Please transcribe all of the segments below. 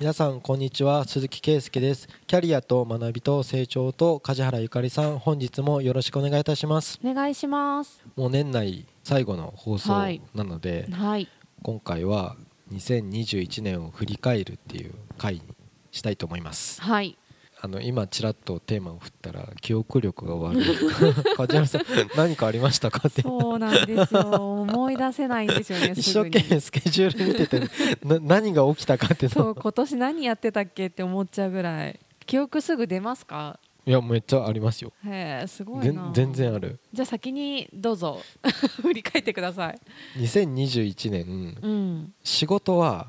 皆さんこんにちは鈴木圭介です。キャリアと学びと成長と梶原ゆかりさん本日もよろしくお願いいたします。お願いします。もう年内最後の放送はいなので、はい。今回は2021年を振り返るっていう回にしたいと思います。はい。あの今ちらっとテーマを振ったら記憶力が悪い。梶原さん何かありましたか？って。そうなんですよ思い出せないんですよね 一生懸命スケジュール見てて な何が起きたかってそう今年何やってたっけって思っちゃうぐらい。記憶すぐ出ますか？いやめっちゃありますよ。へえすごいぜな。ん全然ある。じゃあ先にどうぞ。振り返ってください。2021年うん。仕事は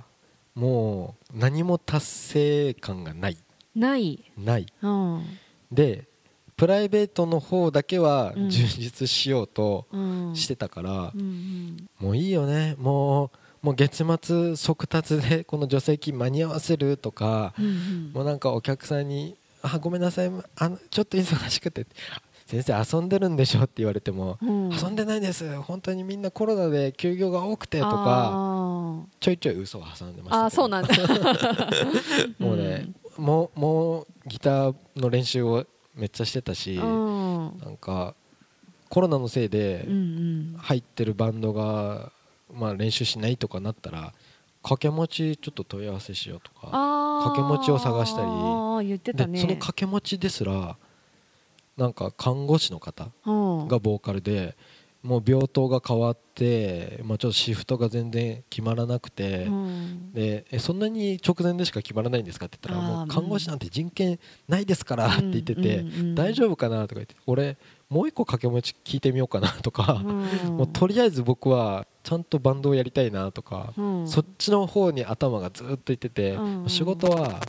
もう何も達成感がない。ない。ない。うん。でプライベートの方だけはうん。充実しようとうん。してたからう、んもういいよね。もうもう月末速達で この助成金間に合わせるとか、もうなんかお客さんに「あごめんなさいあのちょっと忙しくて」先生遊んでるんでしょって言われても、うん。遊んでないです。本当にみんなコロナで休業が多くてとかあちょいちょい嘘を挟んでましたあーそうなんだ。もうね、もうもうギターの練習をめっちゃしてたし、なんかコロナのせいで入ってるバンドが、まあ、練習しないとかなったら掛け持ちちょっと問い合わせしようとかあ掛け持ちを探したり。ああ言ってたね。でその掛け持ちですらなんか看護師の方うん。がボーカルでもう病棟が変わって、まあ、ちょっとシフトが全然決まらなくて。うん。でえそんなに直前でしか決まらないんですかって言ったらもう看護師なんて人権ないですからって言ってて、大丈夫かなとか言って俺もう一個掛け持ち聞いてみようかなとか、うん。もうとりあえず僕はちゃんとバンドをやりたいなとか、うん。そっちの方に頭がずっといってて、仕事は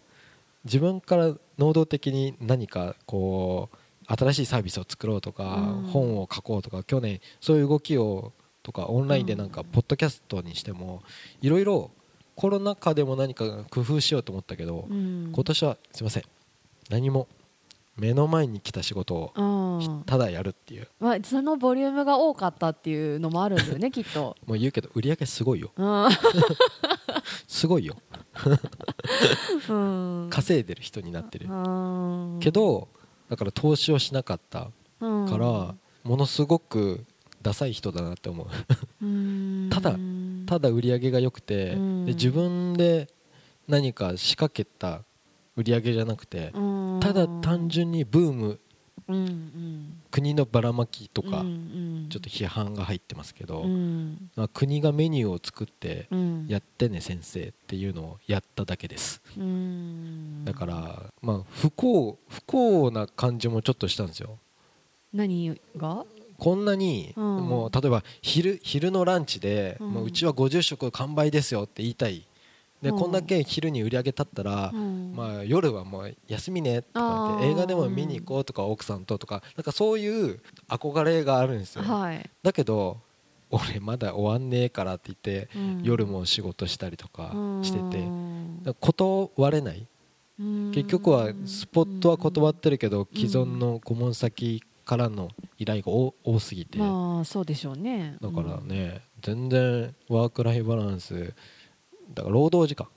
自分から能動的に何かこう新しいサービスを作ろうとか、うん。本を書こうとか去年そういう動きをとかオンラインでなんかポッドキャストにしてもいろいろコロナ禍でも何か工夫しようと思ったけど、うん。今年はすいません。何も目の前に来た仕事をうん。ただやるっていう。まあ、そのボリュームが多かったっていうのもあるんだよね きっと。もう言うけど売り上げすごいよ。うん。すごいよ。うん。稼いでる人になってる。うん。けどだから投資をしなかったうん。からものすごくダサい人だなって思う。うん。ただただ売り上げが良くてうん。で自分で何か仕掛けた売り上げじゃなくてうん。ただ単純にブーム国のばらまきとかちょっと批判が入ってますけどうん。まあ国がメニューを作ってうん。やってね先生っていうのをやっただけです。うん。だからまあ不幸不幸な感じもちょっとしたんですよ。何が？こんなにうん。もう例えば昼昼のランチでうん。もううちは50食完売ですよって言いたいでうん。こんだけ昼に売り上げ立ったらうん。まあ夜はもう休みねとか言ってあー。映画でも見に行こうとか奥さんととかなんかそういう憧れがあるんですよ。はい。だけど俺まだ終わんねえからって言ってうん。夜も仕事したりとかしてて断れない。うん。結局はスポットは断ってるけどうん既存の顧問先からの依頼が多多すぎて。だまあそうでしょうね。からね全然ワークライフバランスだから労働時間。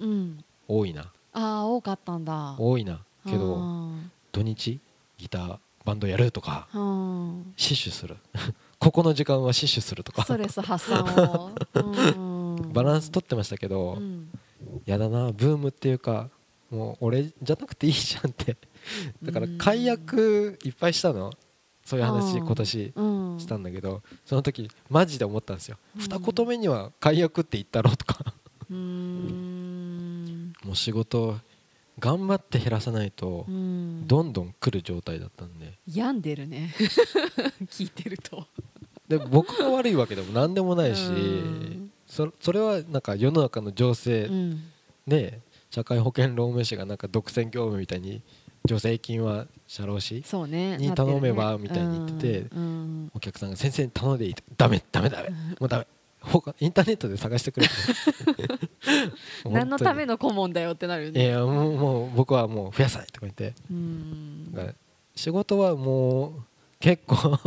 うん、うん多いな。ああ多かったんだ。多いな。けどうん。土日ギターバンドやるとかうん。死守する。ここの時間は死守するとか。ストレス発散を、う んバランス取ってましたけど、うん。やだなブームっていうかもう俺じゃなくていいじゃんって。だからうん。解約いっぱいしたの。そういう話うん。今年うん。したんだけどその時マジで思ったんですよ、うん。二言目には解約って言ったろとかもう仕事頑張って減らさないとうん。どんどん来る状態だったんで。病んでるね。聞いてると。で僕が悪いわけでも何でもないしうん。そそれはなんか世の中の情勢うん。で社会保険労務士がなんか独占業務みたいに助成金は社労士そうねに頼めばみたいに言っててお客さんが先生に頼んでいいダメダメダメ。もうダメ。他インターネットで探してくれ。何のためのの顧問だよってなるよいねやもうもう僕はもう増やさないとか言って。仕事はもう結構。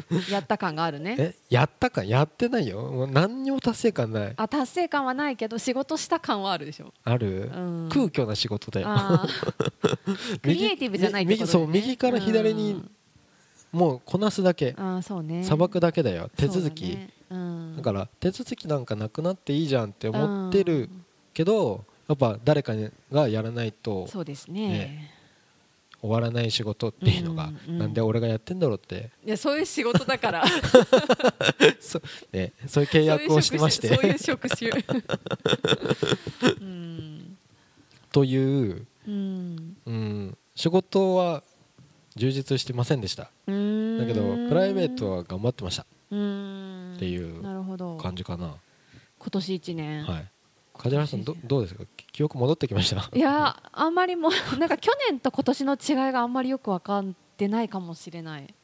やった感があるね。えやったかやってないよ。もう何にも達成感ない。あ達成感はないけど仕事した感はあるでしょ、ある、うん、空虚な仕事だよ。クリエイティブじゃないってことね。右そう右から左にもうこなすだけ。うんあーそうね。さばくだけだよ。手続きだから手続きなんかなくなっていいじゃんって思ってるけどやっぱ誰かがやらないとそうですね。ね終わらない仕事っていうのがなんで俺がやってんだろうって。いやそういう仕事だから。そ,、ね、そういう契約をしてまして。そういう職種そういう職種。うん。という、うん。うん、仕事は充実してませんでした。だけどプライベートは頑張ってました。うーんっていう感じかな、今年一年、はい。梶原さんどどうですか？記憶戻ってきました？いやあんまりもう なんか去年と今年の違いがあんまりよく分かってないかもしれない、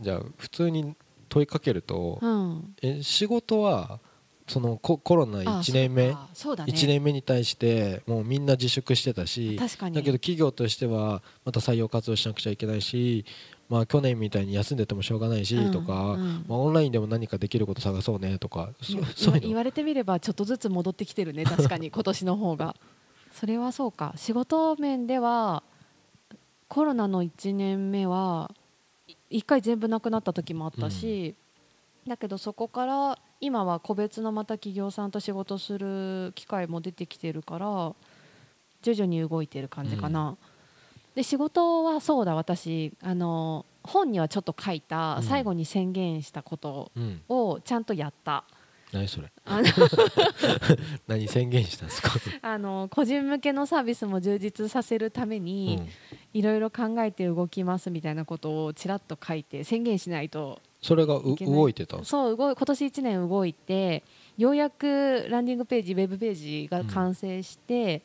じゃあ普通に問いかけると、うん、え仕事はそのココロナあ1年目そうか。そうだね。1年目に対してもうみんな自粛してたし確かに。だけど企業としてはまた採用活動しなくちゃいけないし、まあ、去年みたいに休んでてもしょうがないしうんとか、うん。まあ、オンラインでも何かできること探そうねとか 言われてみればちょっとずつ戻ってきてるね確かに 今年の方が。それはそうか。仕事面ではコロナの1年目は1回全部なくなった時もあったし、だけどそこから今は個別のまた企業さんと仕事する機会も出てきてるから徐々に動いてる感じかな、で仕事はそうだ私あの本にはちょっと書いたうん。最後に宣言したことうん、をちゃんとやった、何それ？何宣言したんですか、あの個人向けのサービスも充実させるためうにん、いろいろ考えて動きますみたいなことをちらっと書いて宣言しないとそれが動いてた？そう動い今年1年動いてようやくランディングページウェブページが完成して、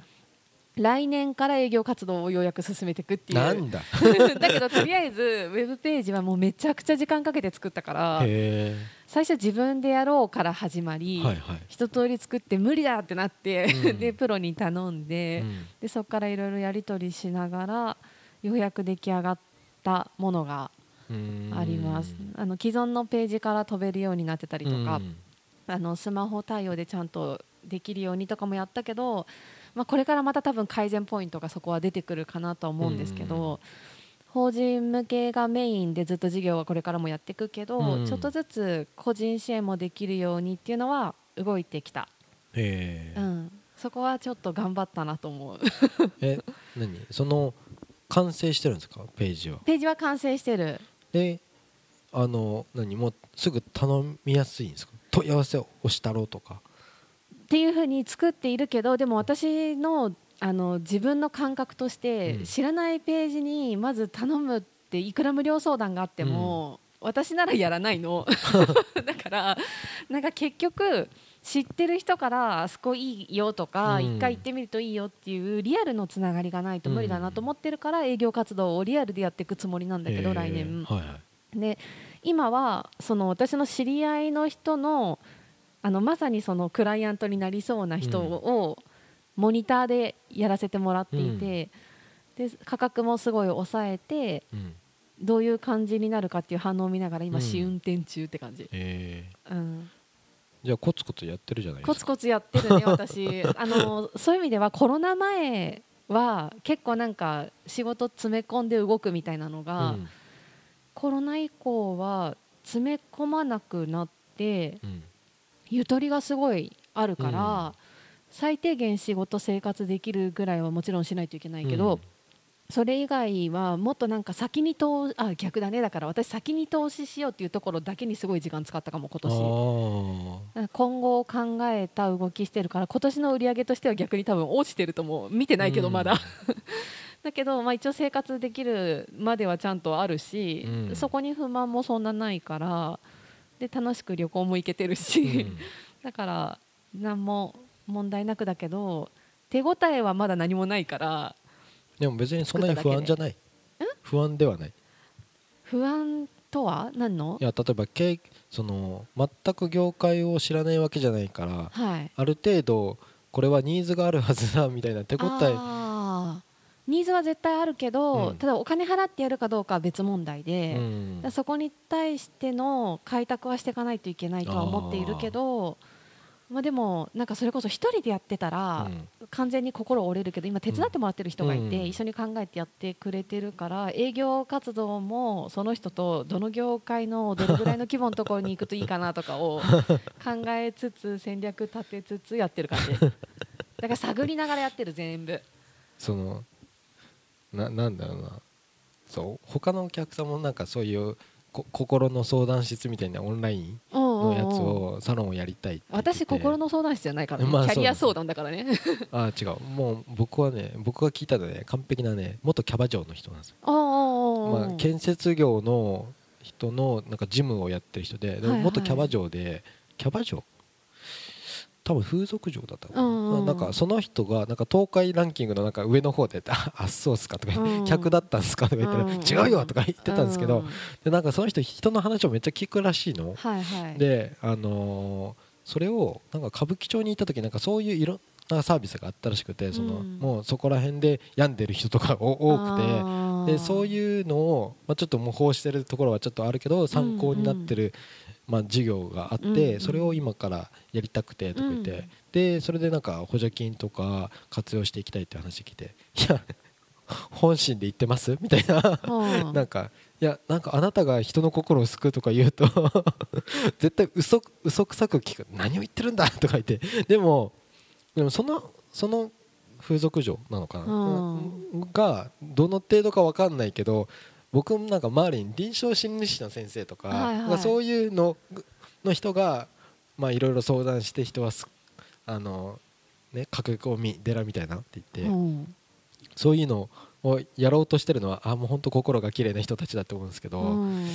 来年から営業活動をようやく進めていくっていう。なんだ。だけどとりあえずウェブページはもうめちゃくちゃ時間かけて作ったからへ最初自分でやろうから始まえり、はいはい、一通り作って無理だってなって、うん。でプロに頼んで,、うん。でそこからいろいろやり取りしながらようやく出来上がったものがあります。あの既存のページから飛べるようになってたりとか、うん。あのスマホ対応でちゃんとできるようにとかもやったけど、まあ、これからまた多分改善ポイントがそこは出てくるかなとは思うんですけど、うん。法人向けがメインでずっと事業はこれからもやっていくけど、うん。ちょっとずつ個人支援もできるようにっていうのは動いてきた、へえ、うん、そこはちょっと頑張ったなと思う。え何？その完成してるんですか？ページは。ページは完成してるであの何もうすぐ頼みやすいんですか？問い合わせを押したろうとか。っていうふうに作っているけどでも私のあの自分の感覚として、うん。知らないページにまず頼むっていくら無料相談があっても、私ならやらないの。だからなんか結局知ってる人からあそこいいよとかうん。一、回行ってみるといいよっていうリアルのつながりがないと無理だなと思ってるから営業活動をリアルでやっていくつもりなんだけど来年。で今はその私の知り合いの人のあのまさにそのクライアントになりそうな人をモニターでやらせてもらっていて、で価格もすごい抑えてうん。どういう感じになるかっていう反応を見ながら今うん。試運転中って感じ、えー。うん、じゃあコツコツやってるじゃないですか。コツコツやってるね 私。あのそういう意味ではコロナ前は結構なんか仕事詰め込んで動くみたいなのが、うん。コロナ以降は詰め込まなくなってうん。ゆとりがすごいあるから、うん。最低限仕事生活できるぐらいはもちろんしないといけないけど、それ以外はもっとなんか先に投あ逆だね。だから私先に投資しようっていうところだけにすごい時間使ったかも今年。あ今後を考えた動きしてるから今年の売り上げとしては逆に多分落ちてると思う見てないけどうん。まだ、だけど、まあ、一応生活できるまではちゃんとあるし、うん。そこに不満もそんなないからで楽しく旅行も行けてるーし、うん。だから何も問題なくだけど手応えはまだ何もないからでも別にそんなに不安じゃない。不安ではない。不安とは何の？いや例えば経その全く業界を知らないわけじゃないからはい。ある程度これはニーズがあるはずだみたいな手応え。ニーズは絶対あるけど、うん。ただお金払ってやるかどうかは別問題で、うん。そこに対しての開拓はしていかないといけないとは思っているけどまあ、でもなんかそれこそ一人でやってたら、完全に心折れるけど今手伝ってもらってる人がいて、うん。一緒に考えてやってくれてるから営業活動もその人とどの業界のどれぐらいの規模のところに行くといいかなとかを 考えつつ戦略立てつつやってる感じ。だから探りながらやってる全部。そのななんだろうな。そう？他のお客さんもなんかそういうこ心の相談室みたいなオンライン？のやつをサロンをやりたい私心の相談室じゃないからね、まあキャリアそう相談だからね。あ違う。もう僕はね僕が聞いたのね完璧なね元キャバ嬢の人なんですよ、まあ、建設業の人のなんかジムをやってる人で元キャバ嬢でキャバ嬢多分風俗嬢だったのかな,、なんかその人がなんか東海ランキングのなんか上の方で「ああそうっすか」とか客だったんすか?」とか言ったら「うん。違うよ」とか言ってたんですけど、うん。でなんかその人人の話をめっちゃ聞くらしいの、はいはい。であのーそれをなんか歌舞伎町に行った時なんかそういういろんなサービスがあったらしくてその、うん。もうそこら辺で病んでる人とか多くてでそうういうのを、まあ、ちょっと模倣してるところはちょっとあるけど参考になってる、まあ、授業があって、それを今からやりたくてとか言って、うん。でそれでなんか補助金とか活用していきたいって話聞いていや本心で言ってます？みたいな。うん。なんかいやなんかあなたが人の心を救うとか言うと 絶対嘘嘘くさく聞く。何を言ってるんだ？とか言って。でもでもそのその風俗嬢なのかな、うん。がどの程度か分かんないけど僕もなんか周りに臨床心理士の先生とか、はいはい。がそういうのの人がまあいろいろ相談して人はすあのね駆け込み寺みたいなって言って、うん。そういうのをやろうとしてるのはあもう本当心が綺麗な人たちだと思うんですけど、うん。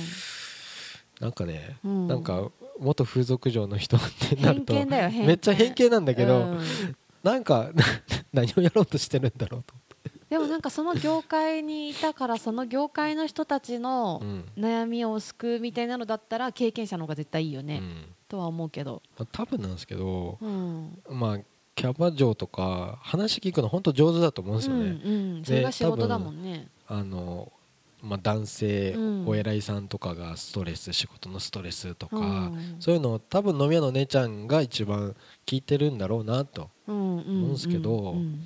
なんかね、うん。なんか元風俗嬢の人ってなるとめっちゃ偏見なんだけど、うん。なんか 何をやろうとしてるんだろうとでもなんかその業界にいたからその業界の人たちの悩みを救うみたいなのだったら経験者の方が絶対いいよね、うん。とは思うけど、まあ多分なんですけど、うん。まあキャバ嬢とか話聞くの本当上手だと思うんですよね、うんうん、それが仕事だもんね。あのまあ、男性、うん。お偉いさんとかがストレス仕事のストレスとか、うん。そういうのを多分飲み屋の姉ちゃんが一番聞いてるんだろうなとうんうん思うんすけどうん。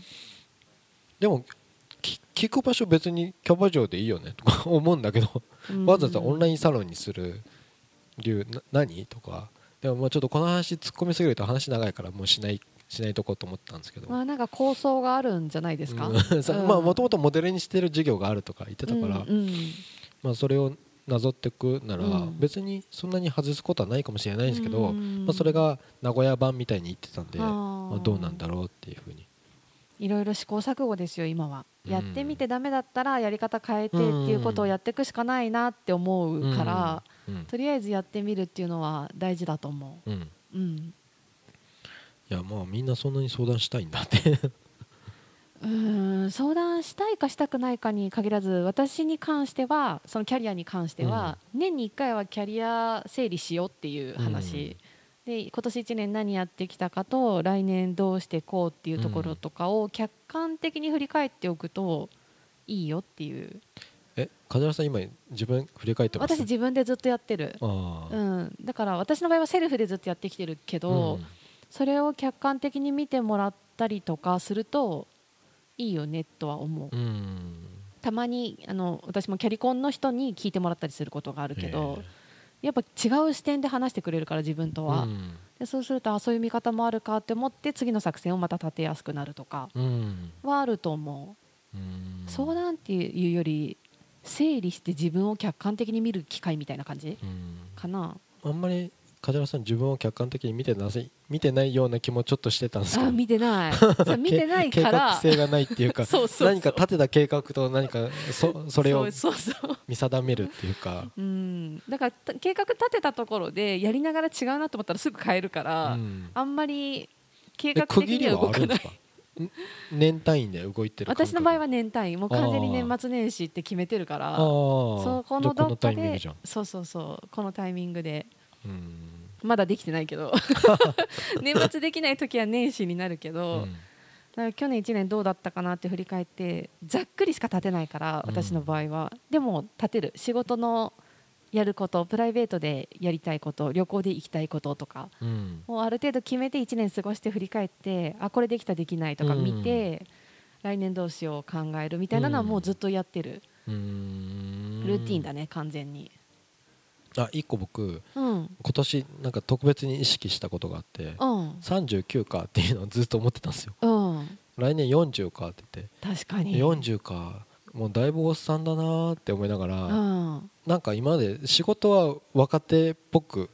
でもき聞く場所別にキャバ嬢でいいよねとか 思うんだけど、うん。わざわざオンラインサロンにする理由な何？とか。でもまあちょっとこの話突っ込みすぎると話長いからもうしないしないとこうと思ったんですけど、まあなんか構想があるんじゃないですか、うん。さうん。まあもともとモデルにしてる授業があるとか言ってたから、うんうん。まあ、それをなぞっていくならうん。別にそんなに外すことはないかもしれないんですけど、うんまあ、それが名古屋版みたいに言ってたんでまあ、どうなんだろうっていうふうにいろいろ試行錯誤ですよ今は、うん。やってみてダメだったらやり方変えてっていうことをやっていくしかないなって思うから、うん。とりあえずやってみるっていうのは大事だと思う。ん、う、うん、いやまあみんなそんなに相談したいんだって。うーん相談したいかしたくないかに限らず私に関してはそのキャリアに関しては、年に1回はキャリア整理しようっていう話、で今年1年何やってきたかと来年どうしていこうっていうところとかを客観的に振り返っておくといいよっていう。え梶原さん今自分振り返ってます？私自分でずっとやってる、うん、だから私の場合はセルフでずっとやってきてるけど、うん。それを客観的に見てもらったりとかするといいよねとは思う。うん。たまにあの私もキャリコンの人に聞いてもらったりすることがあるけどやっぱ違う視点で話してくれるから自分とは、うん。でそうするとあそういう見方もあるかって思って次の作戦をまた立てやすくなるとか。うん。はあると思う、うん。相談っていうより整理して自分を客観的に見る機会みたいな感じうん。かな。あんまり梶原さん自分を客観的に見てなさい見てないような気もちょっとしてたんですけど。あ見てない。見てないか計画ら性がないっていうか そうそうそう。何か立てた計画と何かそ それを見定めるっていうか、うん。だからた計画立てたところでやりながら違うなと思ったらすぐ変えるから、うん。あんまり計え画的に区切りはは動か。ない年単位で動いてる私の場合は年単位。もう完全に年末年始って決めてるからああそこのどっかでじゃあこのタイミングじゃん。そうそうそう。このタイミングで。うんまだできてないけど。年末できない時は年始になるけど、から去年1年どうだったかなって振り返ってざっくりしか立てないからうん。私の場合は、でも立てる。仕事のやることプライベートでやりたいこと旅行で行きたいこととかうん。もうある程度決めて1年過ごして振り返ってあこれできたできないとか見て、来年どうしよう考えるみたいなのはもうずっとやってる、うーん。ルーティンだね完全にあ一個僕うん。今年なんか特別に意識したことがあってうん。39かっていうのをずっと思ってたんですよ。うん。来年40かって言って。確かに。40かもうだいぶおっさんだなーって思いながら、うん。なんか今まで仕事は若手っぽく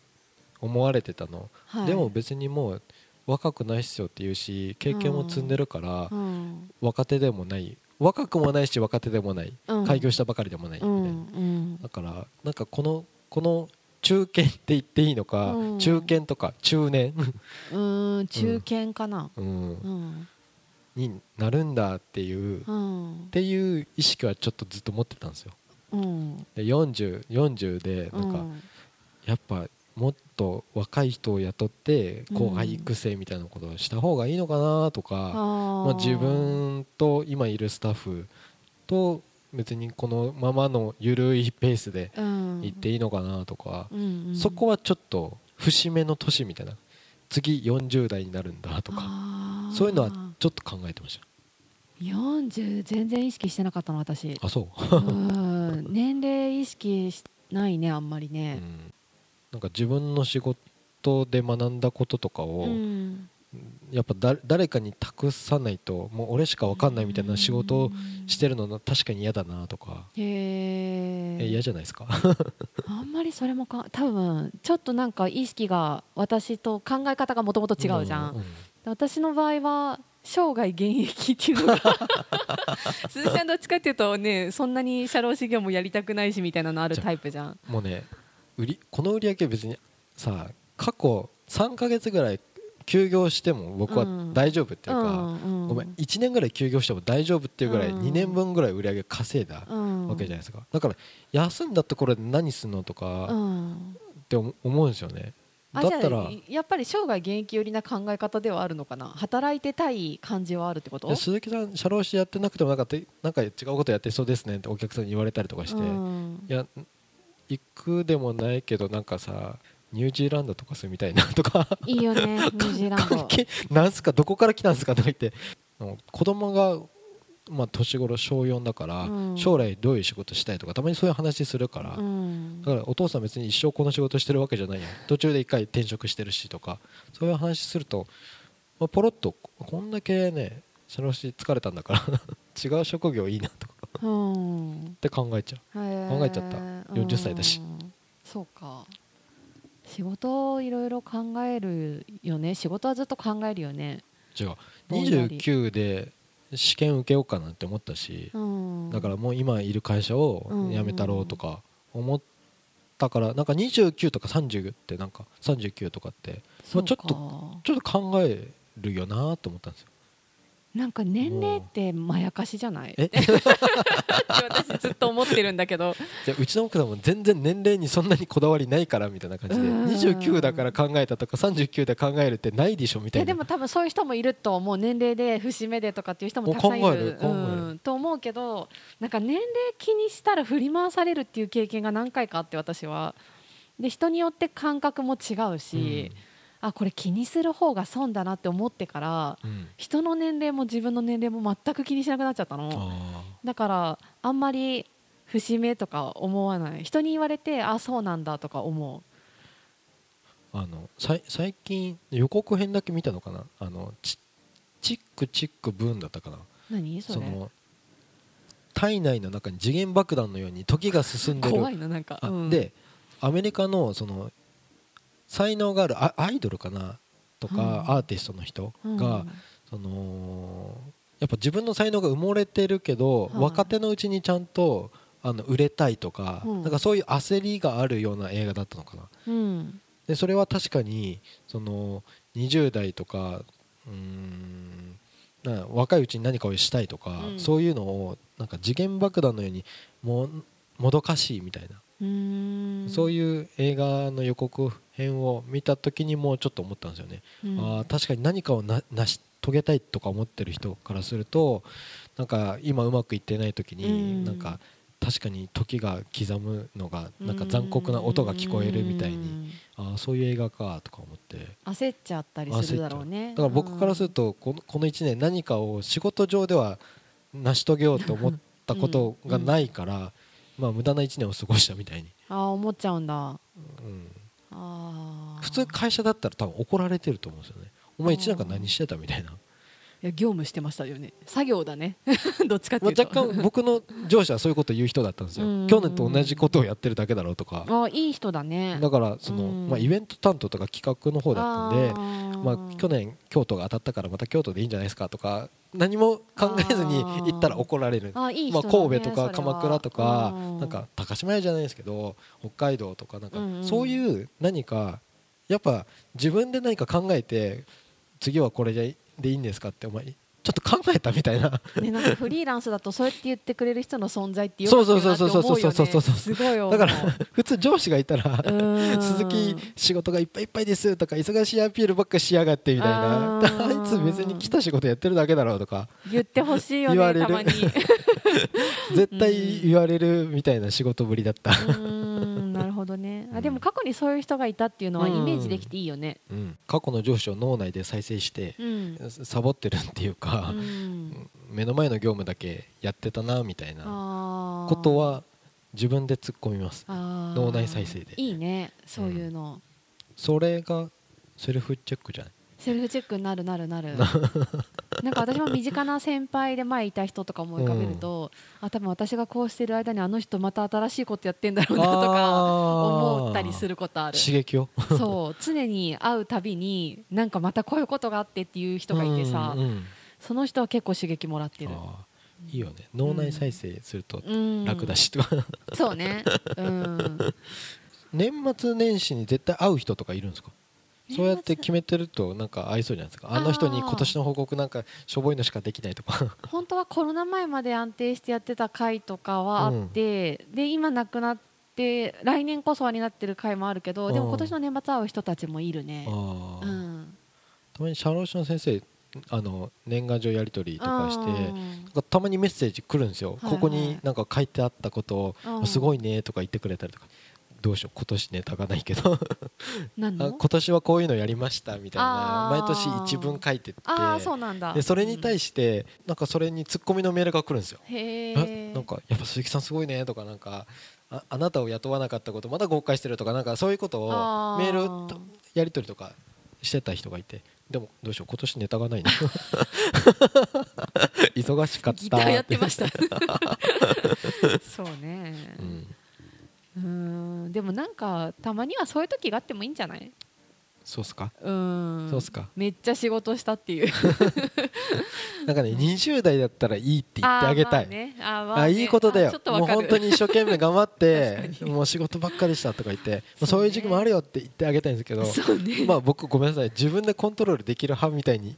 思われてたの、はい、でも別にもう若くないっすよって言うし経験も積んでるから、うん。若手でもない。若くもないし若手でもない、うん。開業したばかりでもない。みたいな、だからなんかこのこの中堅って言っていいのか、うん。中堅とか中年、うん中堅かな。うん。うん。になるんだっていう、っうん。ていう意識はちょっとずっと持ってたんですよ。うん。で 40, 40でなんか、うん。やっぱもっと若い人を雇ってうん。後輩育成みたいなことをした方がいいのかなとか、あまあ、自分と今いるスタッフと別にこのままの緩いペースで行行っていいのかなとか、うんうん。そこはちょっと節目の年みたいな。次40代になるんだとかそういうのはちょっと考えてまし40全然意識してなかったの私。たあそう、うん。年齢意識しないねあんまりうね、ん、なんか自分の仕事で学んだこととかうを、んやっぱだ誰かに託さないともう俺しか分かんないみたいな仕事をしてるのな確かに嫌だなとか、へええ嫌じゃないですか？あんまりそれもか多分ちょっとなんか意識が私と考え方がもともと違うじゃん、う私の場合は生涯現役っていうのが鈴木さんどっちかっていうとねそんなに社労士業もやりたくないしみたいなのあるタイプじゃん。もうね売りこの売り上げ別にさ過去3ヶ月ぐらい休業しても僕はうん。大丈夫っていうか、ごめん1年ぐらい休業しても大丈夫っていうぐらいうん。2年分ぐらい売り上げ稼いだうん。わけじゃないですか。だから休んだところで何すんのとかうん。って思思うんですよね。あだったらやっぱり生涯現役寄りな考え方ではあるのかな？働いてたい感じはあるってこと？で鈴木さん社労士やってなくてもなんかてなんか違うことやってそうですねってお客さんに言われたりとかして、うん。いや行くでもないけどなんかさニュージーランドとか住みたいなとか。いいよねニュージーランド。なんすかどこから来たんですかとか言って。子供がまあ年頃小4だから、うん。将来どういう仕事したいとかたまにそういう話するから、うん。だからお父さん別に一生この仕事してるわけじゃないよ途中で一回転職してるしとか。そういう話すると、まあ、ポロッとこんだけね社労士疲れたんだから。違う職業いいなとか。うん。って考えちゃ考考えちゃった。40歳だし。そうか仕事をいろいろ考えるよね。仕事はずっと考えるよね。う違う。ぼんやり。29で試験受けようかなって思ったし、うん。だからもう今いる会社を辞めたろうとか思ったからなんか29とか30ってなんか39とかってそうか。ちょっちょっと考えるよなと思ったんですよなんか年齢ってまやかしじゃない？え？って私ずっと思ってるんだけど。じゃあうちの奥さんも全然年齢にそんなにこだわりないからみたいな感じでうん。29だから考えたとか39で考えるってないでしょみたいな。でも多分そういう人もいると思う。年齢で節目でとかっていう人もたくさんいる。と思うけどなんか年齢気にしたら振り回されるっていう経験が何回かあって私は。で人によって感覚も違うし、あこれ気にする方が損だなって思ってからうん。うん人の年齢も自分の年齢も全く気にしなくなっちゃったの。あだからあんまり節目とか思わない。人に言われてあそうなんだとか思ーあのさい最近予告編だけ見たのかな？あのチチックチックブーンだったかな？う何？それ。その体内の中に次元爆弾のように時が進んでる。怖いななんか、あうん。でアメリカのその才能があるアアイドルかな？とか、うん。アーティストの人うん。が、そのやっぱ自分の才能が埋もれてるけど、はい。若手のうちにちゃんとあの売れたいとか,、うん。なんかそういう焦りがあるような映画だったのかな。うん。でそれは確かにその20代とかうーんな若いうちに何かをしたいとか、うん。そういうのをなんか次元爆弾のようにももどかしいみたいなそういう映画の予告編を見た時にもうちょっと思ったんですよね、うん。あー確かに何かをな成し遂げたいとか思ってる人からするとなんか今うまくいってない時に、うん。なんか確かに時が刻むのがなんか残酷な音が聞こえるみたいにあーそういう映画かとか思って。焦っちゃったりするだろうね。だから僕からするとこのこの1年何かを仕事上では成し遂げようと思ったことがないから、まあ無駄な1年を過ごしたみたいに、ああ思っちゃうんだ。うん、ああ普通会社だったら多分怒られてると思うんですよね。お前1年間何してたみたいな、いや業務してましたよね。作業だね。どっちかってまあ、いうと。若干僕の上司はそういうこと言う人だったんですよ。うん。去年と同じことをやってるだけだろうとか。ああいい人だね。だからその、うん。まあ、イベント担当とか企画の方だったんでまあ、去年京都が当たったからまた京都でいいんじゃないですかとか何も考えずに行ったら怒られる。あいいまあ、神戸とか鎌倉とかうん。なんか高島屋じゃないですけど北海道とかなんかそういう何かやっぱ自分で何か考えて次はこれでいいんですかってお前ちょっと考えたみたいな。ね、なんかフリーランスだとそうやって言ってくれる人の存在ってよそうくなってそうそうそうそうそうそうすごいだから普通上司がいたらうん。鈴木仕事がいっぱいいっぱいですとか忙しいアピールばっかしやがってみたいな。あいつ別に来た仕事やってるだけだろうとか。言ってほしいよ言われる。ねたまに。絶対言われるみたいな仕事ぶりだった、ほどね。あでも過去にそういう人がいたっていうのはイメージできていいよね。うん。過去の上司を脳内で再生してうん。サボってるっていうかう、ん。目の前の業務だけやってたなみたいなことは自分で突っ込みます。脳内再生で。いいね。そういうの、それがセルフチェックじゃない？セルフチェックになるなるなる。なんか私も身近な先輩で前いた人とか思い浮かべると、あ多分私がこうしてる間にあの人また新しいことやってんだろうなとか思ったりするることある。刺激を？そう。常に会うたびになんかまたこういうことがあってっていう人がいてさ、うんうんその人は結構刺激もらってる。いいよね。脳内再生するとうん楽だしとか、そうね。うん。年末年始に絶対会う人とかいるんですか？そうやって決めてるとなんか合いそうじゃないですか。あの人に今年の報告なんかしょぼいのしかできないとか。本当はコロナ前まで安定してやってた回とかはあって、で今なくなって来年こそはになってる回もあるけど、でも今年の年末会う人たちもいるね。うん、たまに社労士の先生あの年賀状やり取りとかしてたまにメッセージ来るんですよ、はいはい。ここになんか書いてあったことをすごいねとか言ってくれたりとかどうしよう今年ネタがないけど。今年はこういうのやりましたみたいな。毎年一文書いてって。ああそうなんだ。でそれに対ししてなんかそれにツッコミのメールが来るんですよ。なんかやっぱ鈴木さんすごいねとかなんかああなたを雇わなかったことまだ後悔してるとかなんかそういうことをメールとやり取りとかしてた人がいて。でもどうしよう今年ネタがないな。忙しかったギターやってました。そうね。うん、うん。でもなんかたまにはそういう時があってもいいんじゃない？そうっすか？うん。そうっすか？めっちゃ仕事したっていう。なんかね20代だったらいいって言ってあげたい。あね。あーまああねいいことだよ。もう本当に一生懸命頑張ってもう仕事ばっかりしたとか言ってそうねそういう時期もあるよって言ってあげたいんですけどまあ僕ごめんなさい。自分でコントロールできる派みたいに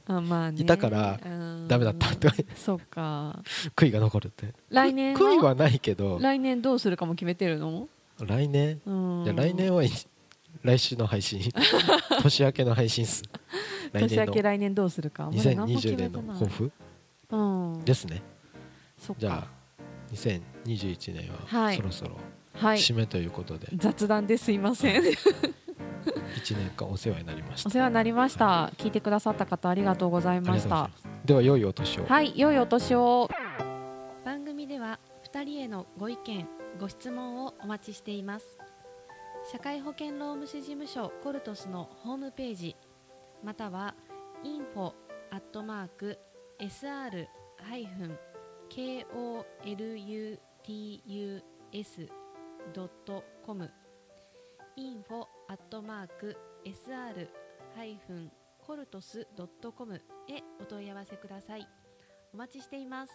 いたからうん。ダメだったとかそうか。悔いが残るって。来年は悔いはないけど。来年どうするかも決めてるの？来年？うん。じゃあ来年はいい来週の配信。年明けの配信っす。来年明け来年どうするか。まだ何も決2020年の抱負？うん。ですね。じゃあ2021年ははい。そろそろはい。締めということで。雑談ですいません。1年間お世話になりました。お世話になりました。聞いてくださった方ありがとうございました。では良いお年を。はい。良いお年を。番組では2人へのご意見ご質問をお待ちしています社会保険労務士事務所コルトスのホームページまたは info アットマーク sr ハイフン koluts ドットコム info アットマーク sr ハイフンコルトスドットコムへお問い合わせください。お待ちしています。